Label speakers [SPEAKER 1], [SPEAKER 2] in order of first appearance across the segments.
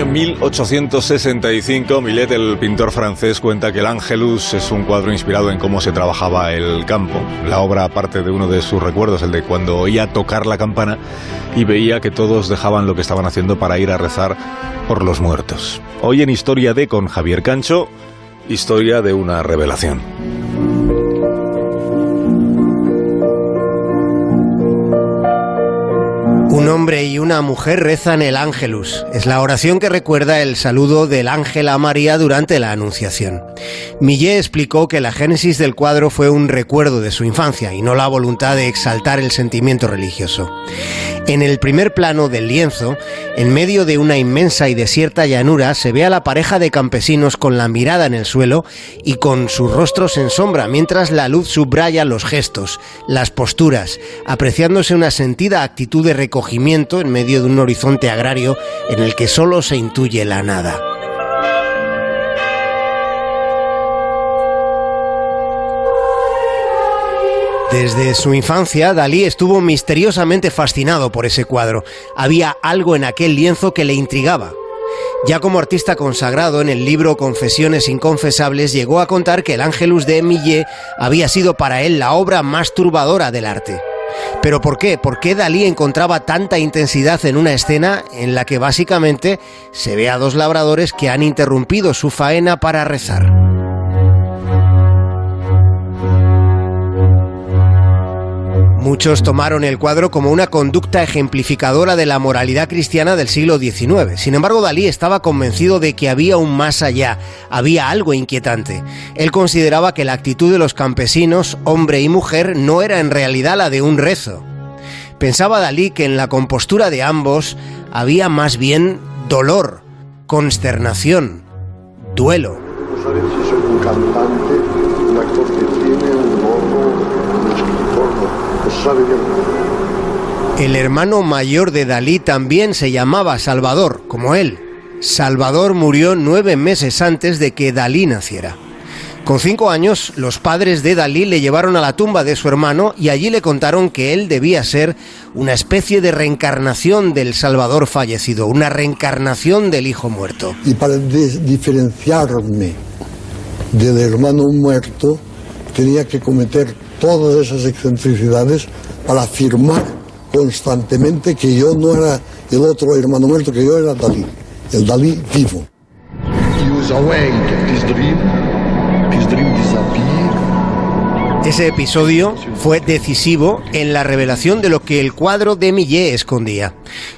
[SPEAKER 1] año 1865, Millet, el pintor francés, cuenta que el Ángelus es un cuadro inspirado en cómo se trabajaba el campo. La obra, aparte de uno de sus recuerdos, el de cuando oía tocar la campana y veía que todos dejaban lo que estaban haciendo para ir a rezar por los muertos. Hoy en Historia de con Javier Cancho, historia de una revelación.
[SPEAKER 2] Un hombre y una mujer rezan el Ángelus. Es la oración que recuerda el saludo del ángel a María durante la Anunciación. Millet explicó que la génesis del cuadro fue un recuerdo de su infancia y no la voluntad de exaltar el sentimiento religioso. En el primer plano del lienzo, en medio de una inmensa y desierta llanura, se ve a la pareja de campesinos con la mirada en el suelo y con sus rostros en sombra, mientras la luz subraya los gestos, las posturas, apreciándose una sentida actitud de en medio de un horizonte agrario en el que solo se intuye la nada. Desde su infancia, Dalí estuvo misteriosamente fascinado por ese cuadro. Había algo en aquel lienzo que le intrigaba. Ya como artista consagrado en el libro Confesiones Inconfesables, llegó a contar que el Ángelus de Millet había sido para él la obra más turbadora del arte. ¿Pero por qué? ¿Por qué Dalí encontraba tanta intensidad en una escena en la que básicamente se ve a dos labradores que han interrumpido su faena para rezar? Muchos tomaron el cuadro como una conducta ejemplificadora de la moralidad cristiana del siglo XIX. Sin embargo, Dalí estaba convencido de que había un más allá, había algo inquietante. Él consideraba que la actitud de los campesinos, hombre y mujer, no era en realidad la de un rezo. Pensaba Dalí que en la compostura de ambos había más bien dolor, consternación, duelo.
[SPEAKER 3] No saber si soy un cantante, un actor que tiene un gorro, sabe bien.
[SPEAKER 2] El hermano mayor de Dalí también se llamaba Salvador, como él. Salvador murió nueve meses antes de que Dalí naciera. Con cinco años, los padres de Dalí le llevaron a la tumba de su hermano y allí le contaron que él debía ser una especie de reencarnación del Salvador fallecido, una reencarnación del hijo muerto.
[SPEAKER 3] Y para diferenciarme del hermano muerto, tenía que cometer todas esas excentricidades para afirmar constantemente que yo no era el otro hermano muerto, que yo era Dalí, el Dalí vivo.
[SPEAKER 4] He was awake his dream. His dream disappeared.
[SPEAKER 2] Ese episodio fue decisivo en la revelación de lo que el cuadro de Millet escondía.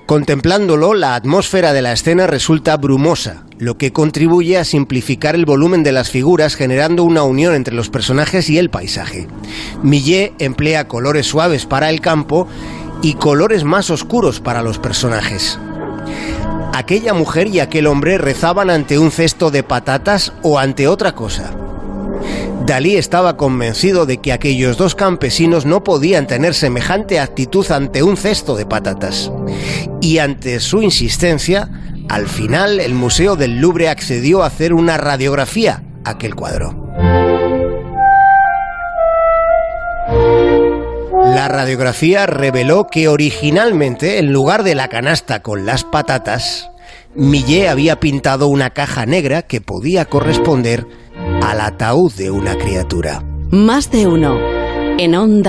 [SPEAKER 2] Contemplándolo, la atmósfera de la escena resulta brumosa, lo que contribuye a simplificar el volumen de las figuras generando una unión entre los personajes y el paisaje. Millet emplea colores suaves para el campo y colores más oscuros para los personajes. Aquella mujer y aquel hombre rezaban ante un cesto de patatas o ante otra cosa. Dalí estaba convencido de que aquellos dos campesinos no podían tener semejante actitud ante un cesto de patatas. Y ante su insistencia, al final el Museo del Louvre accedió a hacer una radiografía a aquel cuadro. La radiografía reveló que originalmente, en lugar de la canasta con las patatas, Millet había pintado una caja negra que podía corresponder al ataúd de una criatura.
[SPEAKER 5] Más de uno. En Onda